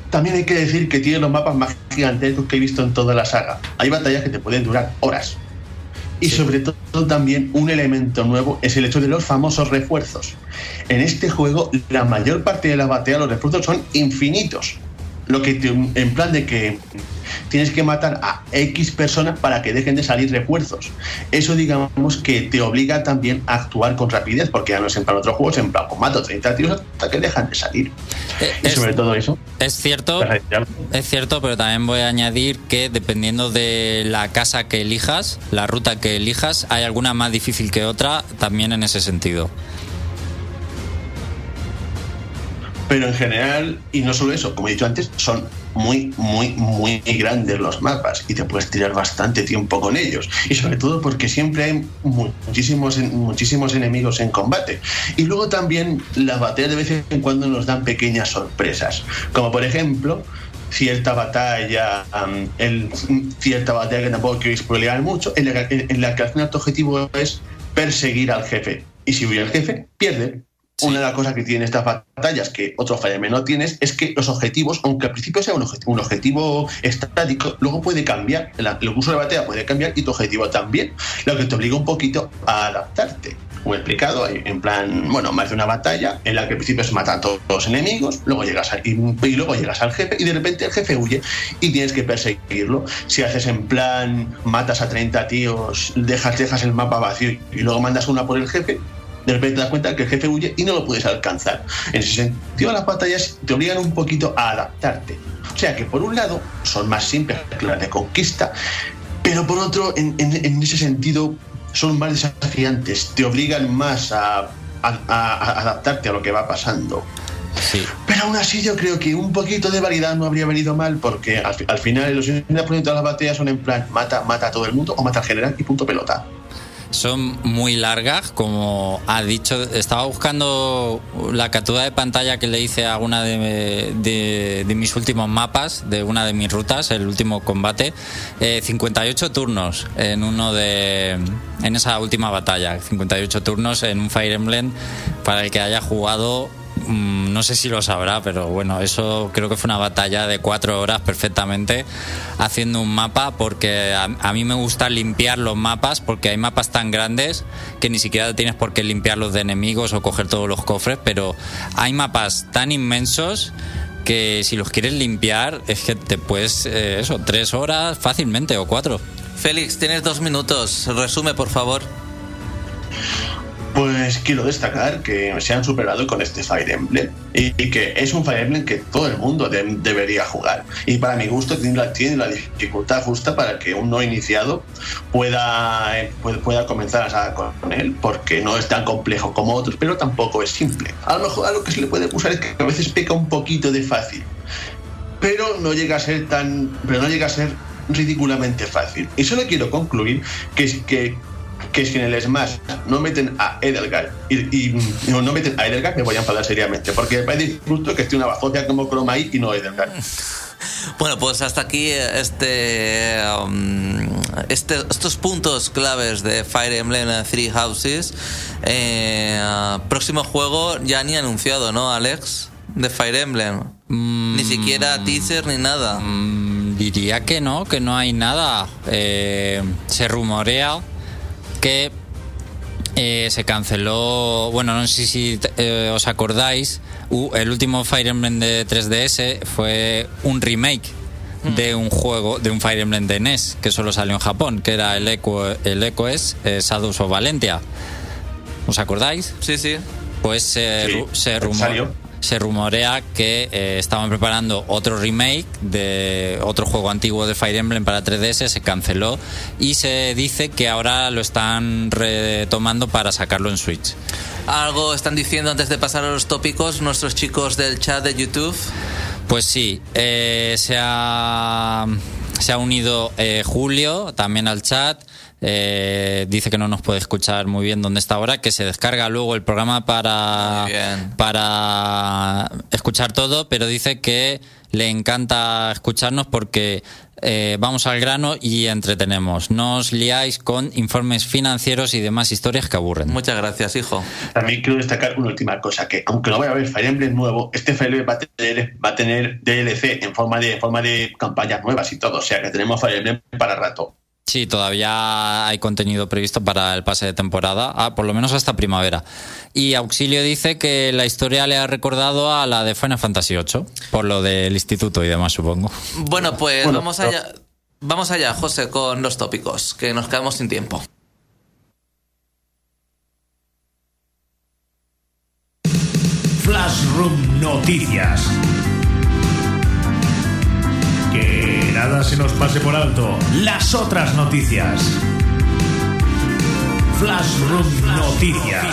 también hay que decir que tiene los mapas más gigantescos que he visto en toda la saga. Hay batallas que te pueden durar horas. Y sobre todo también un elemento nuevo es el hecho de los famosos refuerzos. En este juego la mayor parte de la batalla los refuerzos son infinitos. Lo que en plan de que tienes que matar a X personas para que dejen de salir refuerzos. Eso digamos que te obliga también a actuar con rapidez, porque ya no es en plan otros juegos, en plan, pues mato 30 tiros hasta que dejan de salir. Eh, y sobre todo eso. Es cierto, es cierto, pero también voy a añadir que dependiendo de la casa que elijas, la ruta que elijas, hay alguna más difícil que otra también en ese sentido. Pero en general, y no solo eso, como he dicho antes, son muy, muy, muy grandes los mapas y te puedes tirar bastante tiempo con ellos. Y sobre todo porque siempre hay muchísimos, muchísimos enemigos en combate. Y luego también las batallas de vez en cuando nos dan pequeñas sorpresas. Como por ejemplo, cierta batalla, el, cierta batalla que tampoco quiero spoilear mucho, en la, en la que al final tu objetivo es perseguir al jefe. Y si huye el jefe, pierde. Una de las cosas que tienen estas batallas que otros Fire no tienes es que los objetivos, aunque al principio sea un objetivo, un objetivo estático, luego puede cambiar. El, curso de batalla puede cambiar y tu objetivo también, lo que te obliga un poquito a adaptarte. Como he explicado, en plan, bueno, más de una batalla en la que al principio se matan todos los enemigos, luego llegas y, luego llegas al jefe y de repente el jefe huye y tienes que perseguirlo. Si haces en plan, matas a 30 tíos, dejas, dejas el mapa vacío y luego mandas una por el jefe, de repente te das cuenta que el jefe huye y no lo puedes alcanzar. En ese sentido, las batallas te obligan un poquito a adaptarte. O sea que por un lado son más simples que las de conquista, pero por otro, en, ese sentido, son más desafiantes, te obligan más a, adaptarte a lo que va pasando. Sí. Pero aún así yo creo que un poquito de variedad no habría venido mal porque al, al final los 80% de las batallas son en plan mata, mata a todo el mundo o mata al general y punto pelota son muy largas, como ha dicho. Estaba buscando la captura de pantalla que le hice a una de, mis últimos mapas, de una de mis rutas, el último combate. 58 eh, turnos en uno de. en esa última batalla. 58 turnos en un Fire Emblem para el que haya jugado no sé si lo sabrá, pero bueno, eso creo que fue una batalla de cuatro horas perfectamente haciendo un mapa porque a, mí me gusta limpiar los mapas porque hay mapas tan grandes que ni siquiera tienes por qué limpiarlos de enemigos o coger todos los cofres, pero hay mapas tan inmensos que si los quieres limpiar es que te puedes, eh, eso, tres horas fácilmente o cuatro. Félix, tienes dos minutos. Resume, por favor. Pues quiero destacar que se han superado con este Fire Emblem y, que es un Fire Emblem que todo el mundo debería jugar. Y para mi gusto tiene la, dificultad justa para que un no iniciado pueda, eh, pueda, comenzar a sacar con él, porque no es tan complejo como otros, pero tampoco es simple. A lo mejor algo que se le puede acusar es que a veces peca un poquito de fácil, pero no llega a ser tan, pero no llega a ser ridículamente fácil. Y solo quiero concluir que, que que si en el Smash no meten a Edelgard y, no, meten a Edelgard, me voy a enfadar seriamente, porque me parece justo que esté una bazofia como Chroma y no Edelgard. Bueno, pues hasta aquí este, um, este, estos puntos claves de Fire Emblem Three Houses. Eh, próximo juego ya ni anunciado, ¿no, Alex? De Fire Emblem. ni mm. siquiera teaser ni nada. Mm, diría que no, que no hay nada. Eh, se rumorea que eh, se canceló, bueno, no sé si eh, os acordáis, el último Fire Emblem de 3DS fue un remake mm. de un juego, de un Fire Emblem de NES que solo salió en Japón, que era el Echo, el Echo es eh, Shadows of Valentia. ¿Os acordáis? Sí, sí. Pues se, se rumoró se rumorea que eh, estaban preparando otro remake de otro juego antiguo de Fire Emblem para 3DS, se canceló y se dice que ahora lo están retomando para sacarlo en Switch. ¿Algo están diciendo antes de pasar a los tópicos nuestros chicos del chat de YouTube? Pues sí, eh, se, ha, se ha unido eh, Julio también al chat. Eh, dice que no nos puede escuchar muy bien dónde está ahora, que se descarga luego el programa para, para escuchar todo, pero dice que le encanta escucharnos porque eh, vamos al grano y entretenemos. No os liáis con informes financieros y demás historias que aburren. Muchas gracias, hijo. También quiero destacar una última cosa, que aunque no vaya a haber Fire Emblem nuevo, este Fire Emblem va a tener, va a tener DLC en forma de, en forma de campañas nuevas y todo. O sea que tenemos Fire Emblem para rato. Sí, todavía hay contenido previsto para el pase de temporada, ah, por lo menos hasta primavera. Y Auxilio dice que la historia le ha recordado a la de Final Fantasy VIII, por lo del instituto y demás, supongo. Bueno, pues vamos allá. Vamos allá, José, con los tópicos, que nos quedamos sin tiempo. Flashroom Noticias. Nada se nos pase por alto. Las otras noticias. Flashroom Noticias.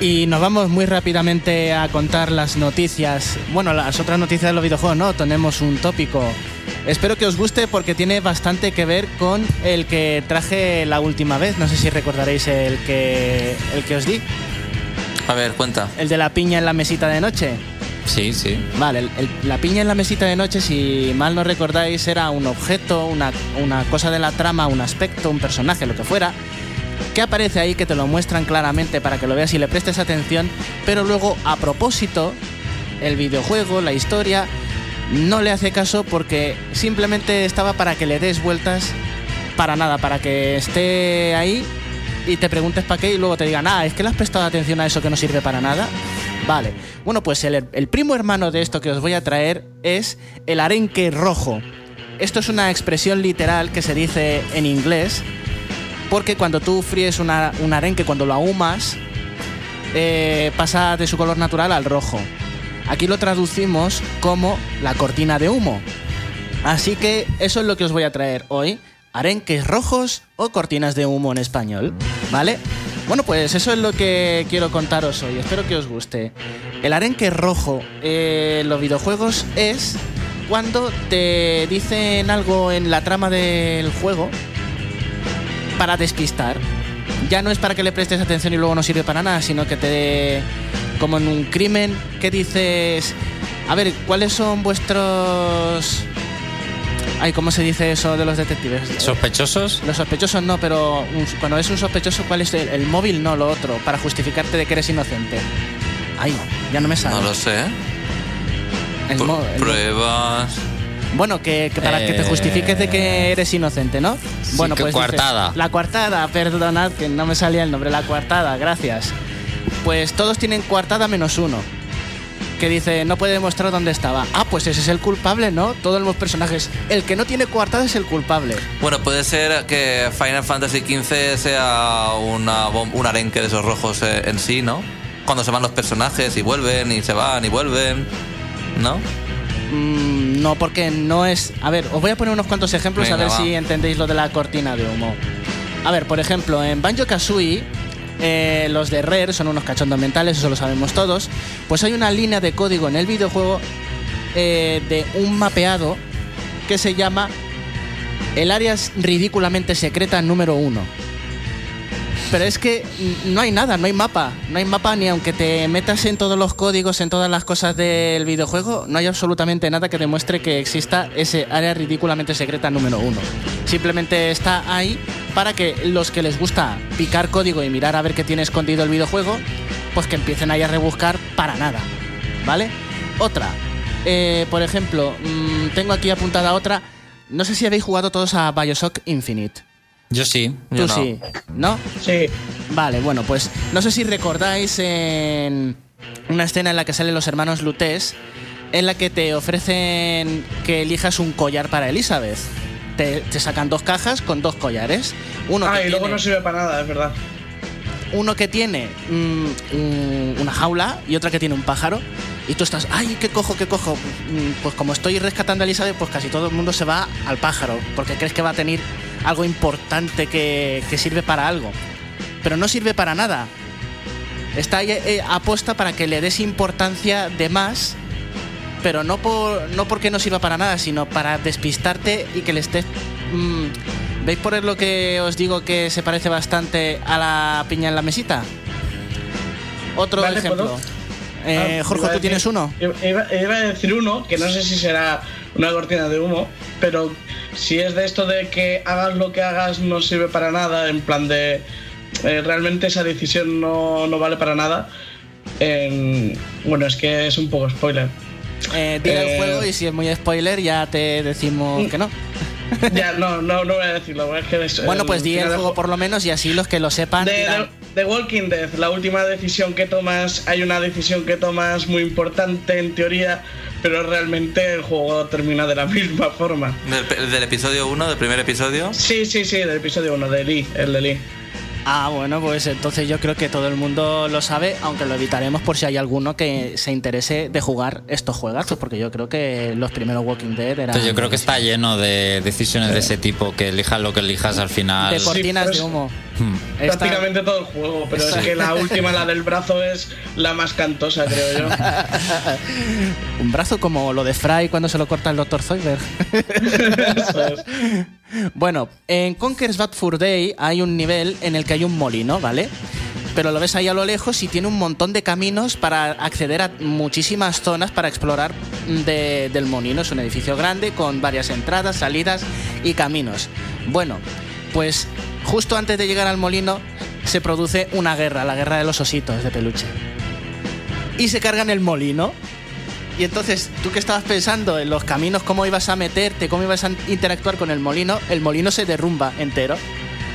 Y nos vamos muy rápidamente a contar las noticias. Bueno, las otras noticias de los videojuegos, ¿no? Tenemos un tópico Espero que os guste porque tiene bastante que ver con el que traje la última vez. No sé si recordaréis el que, el que os di. A ver, cuenta. El de la piña en la mesita de noche. Sí, sí. Vale, la piña en la mesita de noche, si mal no recordáis, era un objeto, una, una cosa de la trama, un aspecto, un personaje, lo que fuera, que aparece ahí, que te lo muestran claramente para que lo veas y le prestes atención, pero luego, a propósito, el videojuego, la historia, no le hace caso porque simplemente estaba para que le des vueltas para nada, para que esté ahí y te preguntes para qué y luego te digan, ah, es que le has prestado atención a eso que no sirve para nada. Vale, bueno, pues el, primo hermano de esto que os voy a traer es el arenque rojo. Esto es una expresión literal que se dice en inglés porque cuando tú fríes un arenque, cuando lo ahumas, eh, pasa de su color natural al rojo. Aquí lo traducimos como la cortina de humo. Así que eso es lo que os voy a traer hoy. Arenques rojos o cortinas de humo en español. ¿Vale? Bueno, pues eso es lo que quiero contaros hoy. Espero que os guste. El arenque rojo en los videojuegos es cuando te dicen algo en la trama del juego para despistar. Ya no es para que le prestes atención y luego no sirve para nada, sino que te como en un crimen que dices, a ver, ¿cuáles son vuestros... Ay, ¿cómo se dice eso de los detectives? ¿Sospechosos? Los sospechosos no, pero cuando es un sospechoso, ¿cuál es el, móvil? No, lo otro, para justificarte de que eres inocente. Ay, ya no me sale. No lo sé. pruebas. Bueno, que, para que te justifiques de que eres inocente, ¿no? bueno, pues. Coartada. la coartada, perdonad que no me salía el nombre, la coartada, gracias pues todos tienen coartada menos uno. que dice no puede demostrar dónde estaba. Ah, pues ese es el culpable, ¿no? Todos los personajes. El que no tiene coartada es el culpable. Bueno, puede ser que Final Fantasy XV sea una un arenque de esos rojos eh, en sí, ¿no? Cuando se van los personajes y vuelven y se van y vuelven, ¿no? Mm, no, porque no es. A ver, os voy a poner unos cuantos ejemplos Venga, a ver va. si entendéis lo de la cortina de humo. A ver, por ejemplo, en Banjo Kazooie, eh, los de Rare son unos cachondos mentales, eso lo sabemos todos. Pues hay una línea de código en el videojuego eh, de un mapeado que se llama El área ridículamente secreta número uno. Pero es que no hay nada, no hay mapa. No hay mapa ni aunque te metas en todos los códigos, en todas las cosas del videojuego, no hay absolutamente nada que demuestre que exista ese área ridículamente secreta número uno. Simplemente está ahí para que los que les gusta picar código y mirar a ver qué tiene escondido el videojuego, pues que empiecen ahí a rebuscar para nada. ¿Vale? Otra. Eh, por ejemplo, mm, tengo aquí apuntada otra. No sé si habéis jugado todos a Bioshock Infinite. Yo sí. Yo Tú no. sí, ¿no? Sí. Vale, bueno, pues no sé si recordáis en una escena en la que salen los hermanos Lutés, en la que te ofrecen que elijas un collar para Elizabeth. Te, te sacan dos cajas con dos collares. Uno Ah, que y luego tiene, no sirve para nada, es verdad. uno que tiene mm, un- una jaula y otra que tiene un pájaro. Y tú estás, ay, ¿qué cojo, qué cojo? Mm, Pues como estoy rescatando a Elizabeth, pues casi todo el mundo se va al pájaro, porque crees que va a tener algo importante que, que sirve para algo. Pero no sirve para nada. Está ahí eh, apuesta para que le des importancia de más, pero no, por, no porque no sirva para nada, sino para despistarte y que le estés... mm, ¿Veis por lo que os digo que se parece bastante a la piña en la mesita? Otro Vale, ejemplo. Eh, Ah, Jorge, ¿tú decir- tienes uno? Iba, iba a decir uno, que no sé si será una cortina de humo, pero si es de esto de que hagas lo que hagas no sirve para nada, en plan de eh, realmente esa decisión no, no vale para nada. bueno, es que es un poco spoiler. Eh, el Eh, juego y si es muy spoiler ya te decimos que no. ya, no, no, no voy a decirlo. Es que es, Bueno, pues di el juego por lo menos y así los que lo sepan De, dirán, de- de Walking Dead, la última decisión que tomas, hay una decisión que tomas muy importante en teoría, pero realmente el juego termina de la misma forma. Del, del episodio 1, del primer episodio. Sí, sí, sí, del episodio 1, de Lee, el de Lee. Ah, bueno, pues entonces yo creo que todo el mundo lo sabe, aunque lo evitaremos por si hay alguno que se interese de jugar estos juegazos, porque yo creo que los primeros Walking Dead eran... Entonces yo creo que está lleno de decisiones de ese tipo, que elijas lo que elijas al final. De cortinas pues, de humo. Hmm. Esta- Prácticamente todo el juego, pero es que la última, la del brazo, es la más cantosa, creo yo. Un brazo como lo de Fry cuando se lo corta el Dr. Zoidberg. Eso es. Bueno, en Conker's Bad Fur Day hay un nivel en el que hay un molino, ¿vale? Pero lo ves ahí a lo lejos y tiene un montón de caminos para acceder a muchísimas zonas para explorar de- del molino. Es un edificio grande con varias entradas, salidas y caminos. Bueno, pues justo antes de llegar al molino se produce una guerra, la guerra de los ositos de peluche. Y se cargan el molino. Y entonces, tú que estabas pensando en los caminos, cómo ibas a meterte, cómo ibas a interactuar con el molino, el molino se derrumba entero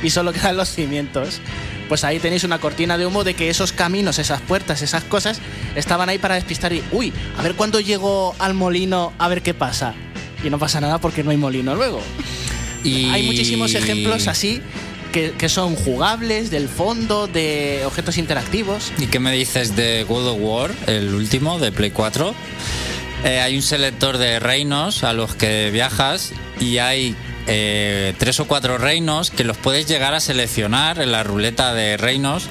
y solo quedan los cimientos. Pues ahí tenéis una cortina de humo de que esos caminos, esas puertas, esas cosas estaban ahí para despistar y, uy, a ver cuándo llego al molino a ver qué pasa. Y no pasa nada porque no hay molino luego. Y Hay muchísimos ejemplos así que, que son jugables, del fondo, de objetos interactivos. ¿Y qué me dices de World of War, el último, de Play 4? Eh, hay un selector de reinos a los que viajas y hay eh, tres o cuatro reinos que los puedes llegar a seleccionar en la ruleta de reinos.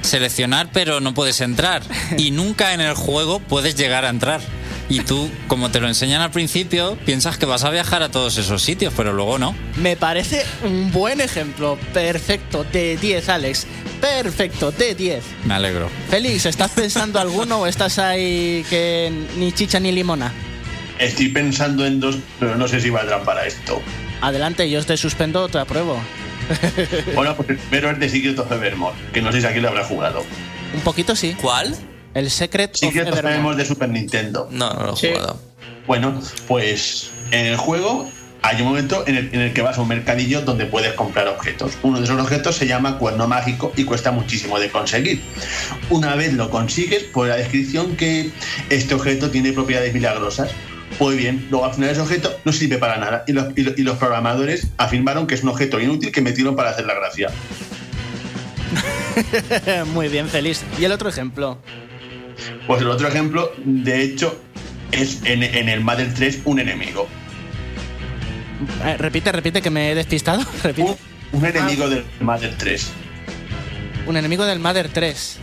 Seleccionar, pero no puedes entrar. Y nunca en el juego puedes llegar a entrar. Y tú, como te lo enseñan al principio, piensas que vas a viajar a todos esos sitios, pero luego no. Me parece un buen ejemplo. Perfecto, de 10, Alex. Perfecto, de 10. Me alegro. Félix, ¿estás pensando alguno o estás ahí que ni chicha ni limona? Estoy pensando en dos, pero no sé si valdrán para esto. Adelante, yo te suspendo, te apruebo. Bueno, pues el primero es de Secret of Evermore, que no sé si aquí lo habrá jugado. Un poquito sí. ¿Cuál? El Secret of Secret of Evermore. De Super Nintendo. No, no lo he Sí. jugado. Bueno, pues en el juego hay un momento en el, en el que vas a un mercadillo donde puedes comprar objetos. Uno de esos objetos se llama cuerno mágico y cuesta muchísimo de conseguir. Una vez lo consigues, por la descripción que este objeto tiene propiedades milagrosas. Pues bien, luego al final ese objeto no sirve para nada y los, y los- y los programadores afirmaron que es un objeto inútil que metieron para hacer la gracia. Muy bien, feliz. ¿Y el otro ejemplo? Pues el otro ejemplo, de hecho, es en, en el Mother 3 un enemigo. Eh, repite, repite, que me he despistado. Repite. Un, un enemigo del Mother 3. Un enemigo del Mother 3.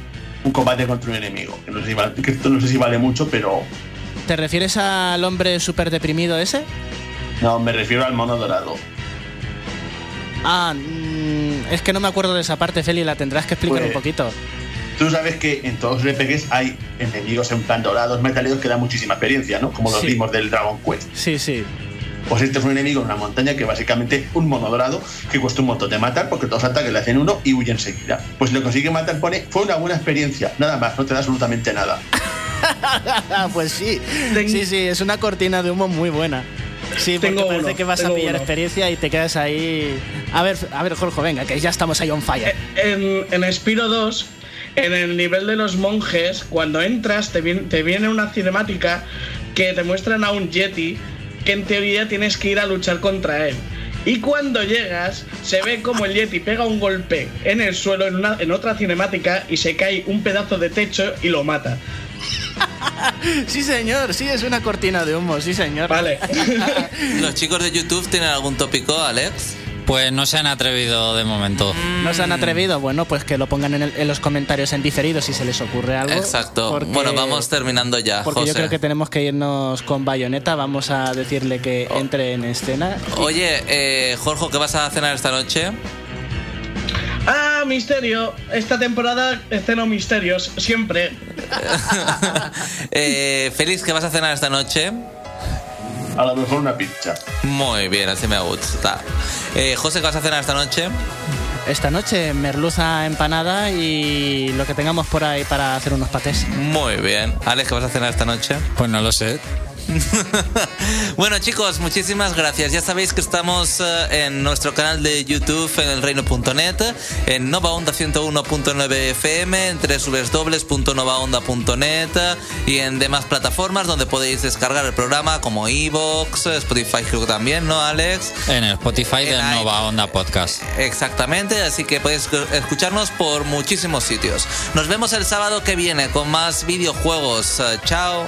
Un combate contra un enemigo. Que no sé si vale, que esto no sé si vale mucho, pero ¿Te refieres al hombre súper deprimido ese? no, me refiero al mono dorado. Ah, mm, es que no me acuerdo de esa parte, Feli, la tendrás que explicar Pues- un poquito. Tú sabes que en todos los RPGs hay enemigos en plan dorados, metálicos que dan muchísima experiencia, ¿no? Como los Sí. vimos del Dragon Quest. Sí, sí. Pues este es un enemigo en una montaña que básicamente es un mono dorado que cuesta un montón de matar porque todos los ataques le hacen uno y huye enseguida. Pues si lo consigue matar, pone, fue una buena experiencia, nada más, no te da absolutamente nada. Pues sí. Sí, sí, es una cortina de humo muy buena. Sí, porque Tengo parece uno, que vas a tengo pillar uno. experiencia y te quedas ahí. A ver, a ver, Jorge, venga, que ya estamos ahí on fire. En, en Spiro 2, en el nivel de los monjes, cuando entras te viene, te viene una cinemática que te muestran a un Yeti que en teoría tienes que ir a luchar contra él. Y cuando llegas, se ve como el Yeti pega un golpe en el suelo en, una, en otra cinemática y se cae un pedazo de techo y lo mata. Sí, señor, sí, es una cortina de humo, sí, señor. Vale. ¿Los chicos de YouTube tienen algún tópico, Alex? Pues no se han atrevido de momento. ¿No se han atrevido? Bueno, pues que lo pongan en, el- en los comentarios en diferido si se les ocurre algo. Exacto. porque- Bueno, vamos terminando ya, Porque José. yo creo que tenemos que irnos con Bayonetta. Vamos a decirle que Oh. entre en escena. Oye, eh, Jorge, ¿qué vas a cenar esta noche? ah, misterio. Esta temporada ceno misterios, siempre. eh, Félix, ¿qué vas a cenar esta noche? A lo mejor una pizza. Muy bien, así me gusta. Eh, José, ¿qué vas a cenar esta noche? Esta noche, merluza empanada y lo que tengamos por ahí para hacer unos patés. Muy bien. Alex, ¿qué vas a cenar esta noche? Pues no lo sé. bueno chicos, muchísimas gracias. Ya sabéis que estamos eh, en nuestro canal de YouTube en elreino.net, en Nova Onda 101.9 FM, en www.novaonda.net y en demás plataformas donde podéis descargar el programa como Evox, Spotify creo también, ¿no Alex? En el Spotify i- Nova Onda Podcast. Exactamente, así que podéis escucharnos por muchísimos sitios. Nos vemos el sábado que viene con más videojuegos. Eh, Chao.